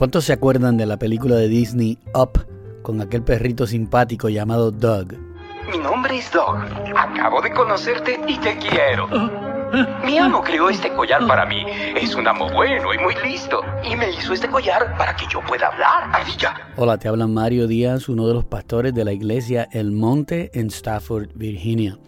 ¿Cuántos se acuerdan de la película de Disney Up con aquel perrito simpático llamado Doug? Mi nombre es Doug. Acabo de conocerte y te quiero. Mi amo creó este collar para mí. Es un amo bueno y muy listo. Y me hizo este collar para que yo pueda hablar. Hola, te habla Mario Díaz, uno de los pastores de la iglesia El Monte en Stafford, Virginia.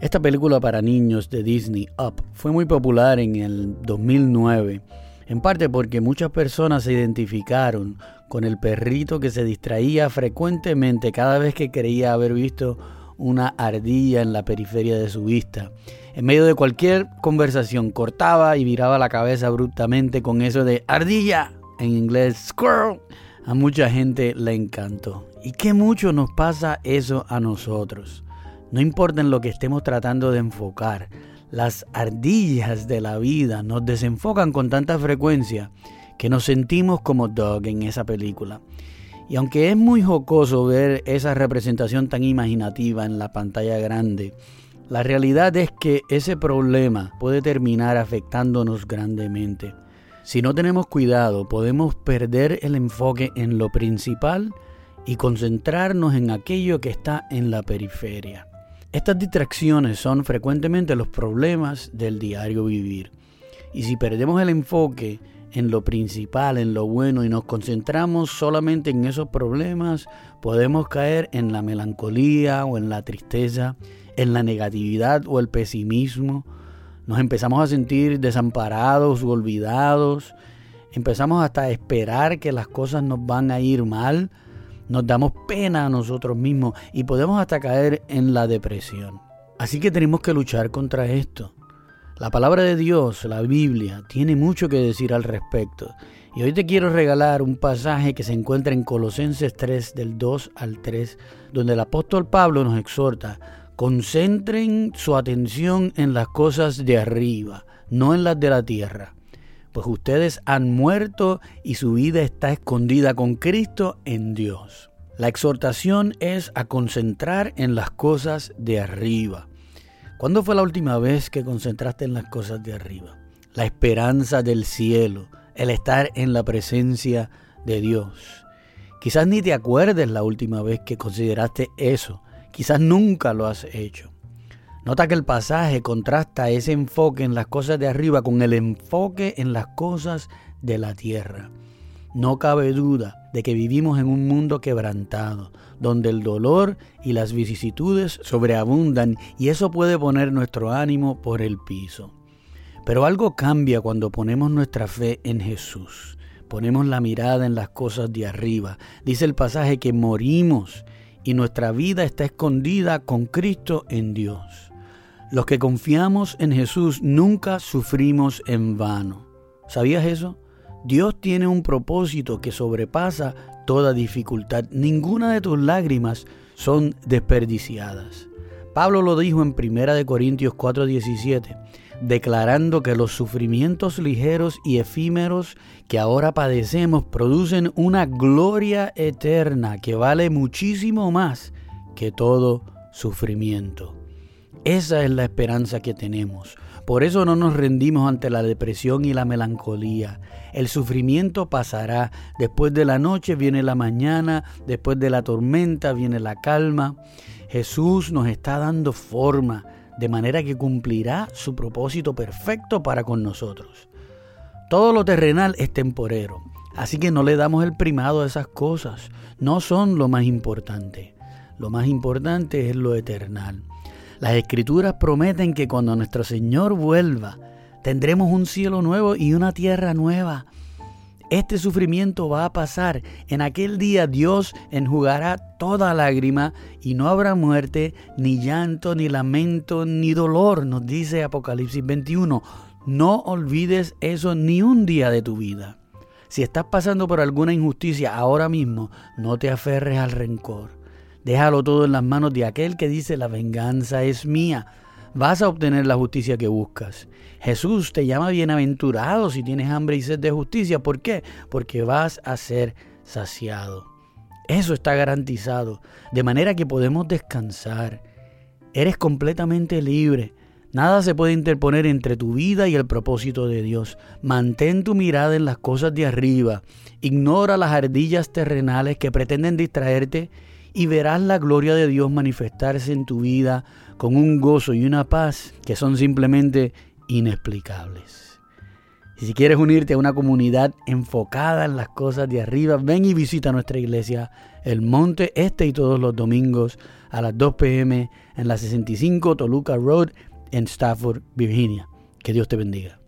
Esta película para niños de Disney Up fue muy popular en el 2009 en parte porque muchas personas se identificaron con el perrito que se distraía frecuentemente cada vez que creía haber visto una ardilla en la periferia de su vista. En medio de cualquier conversación cortaba y viraba la cabeza abruptamente con eso de ardilla, en inglés squirrel. A mucha gente le encantó. Y qué mucho nos pasa eso a nosotros. No importa en lo que estemos tratando de enfocar, las ardillas de la vida nos desenfocan con tanta frecuencia que nos sentimos como Doug en esa película. Y aunque es muy jocoso ver esa representación tan imaginativa en la pantalla grande, la realidad es que ese problema puede terminar afectándonos grandemente. Si no tenemos cuidado, podemos perder el enfoque en lo principal y concentrarnos en aquello que está en la periferia. Estas distracciones son frecuentemente los problemas del diario vivir. Y si perdemos el enfoque en lo principal, en lo bueno, y nos concentramos solamente en esos problemas, podemos caer en la melancolía o en la tristeza, en la negatividad o el pesimismo. Nos empezamos a sentir desamparados o olvidados. Empezamos hasta a esperar que las cosas nos van a ir mal nos damos pena a nosotros mismos y podemos hasta caer en la depresión. Así que tenemos que luchar contra esto. La palabra de Dios, la Biblia, tiene mucho que decir al respecto. Y hoy te quiero regalar un pasaje que se encuentra en Colosenses 3 del 2 al 3, donde el apóstol Pablo nos exhorta, concentren su atención en las cosas de arriba, no en las de la tierra pues ustedes han muerto y su vida está escondida con Cristo en Dios. La exhortación es a concentrar en las cosas de arriba. ¿Cuándo fue la última vez que concentraste en las cosas de arriba? La esperanza del cielo, el estar en la presencia de Dios. Quizás ni te acuerdes la última vez que consideraste eso. Quizás nunca lo has hecho. Nota que el pasaje contrasta ese enfoque en las cosas de arriba con el enfoque en las cosas de la tierra. No cabe duda de que vivimos en un mundo quebrantado, donde el dolor y las vicisitudes sobreabundan y eso puede poner nuestro ánimo por el piso. Pero algo cambia cuando ponemos nuestra fe en Jesús. Ponemos la mirada en las cosas de arriba. Dice el pasaje que morimos y nuestra vida está escondida con Cristo en Dios. Los que confiamos en Jesús nunca sufrimos en vano. ¿Sabías eso? Dios tiene un propósito que sobrepasa toda dificultad. Ninguna de tus lágrimas son desperdiciadas. Pablo lo dijo en 1 Corintios 4:17, declarando que los sufrimientos ligeros y efímeros que ahora padecemos producen una gloria eterna que vale muchísimo más que todo sufrimiento. Esa es la esperanza que tenemos. Por eso no nos rendimos ante la depresión y la melancolía. El sufrimiento pasará. Después de la noche viene la mañana, después de la tormenta viene la calma. Jesús nos está dando forma, de manera que cumplirá su propósito perfecto para con nosotros. Todo lo terrenal es temporero, así que no le damos el primado a esas cosas. No son lo más importante. Lo más importante es lo eternal. Las escrituras prometen que cuando nuestro Señor vuelva, tendremos un cielo nuevo y una tierra nueva. Este sufrimiento va a pasar. En aquel día Dios enjugará toda lágrima y no habrá muerte, ni llanto, ni lamento, ni dolor, nos dice Apocalipsis 21. No olvides eso ni un día de tu vida. Si estás pasando por alguna injusticia ahora mismo, no te aferres al rencor. Déjalo todo en las manos de aquel que dice la venganza es mía. Vas a obtener la justicia que buscas. Jesús te llama bienaventurado si tienes hambre y sed de justicia. ¿Por qué? Porque vas a ser saciado. Eso está garantizado. De manera que podemos descansar. Eres completamente libre. Nada se puede interponer entre tu vida y el propósito de Dios. Mantén tu mirada en las cosas de arriba. Ignora las ardillas terrenales que pretenden distraerte y verás la gloria de Dios manifestarse en tu vida con un gozo y una paz que son simplemente inexplicables. Y si quieres unirte a una comunidad enfocada en las cosas de arriba, ven y visita nuestra iglesia, el Monte Este y todos los domingos a las 2 pm en la 65 Toluca Road en Stafford, Virginia. Que Dios te bendiga.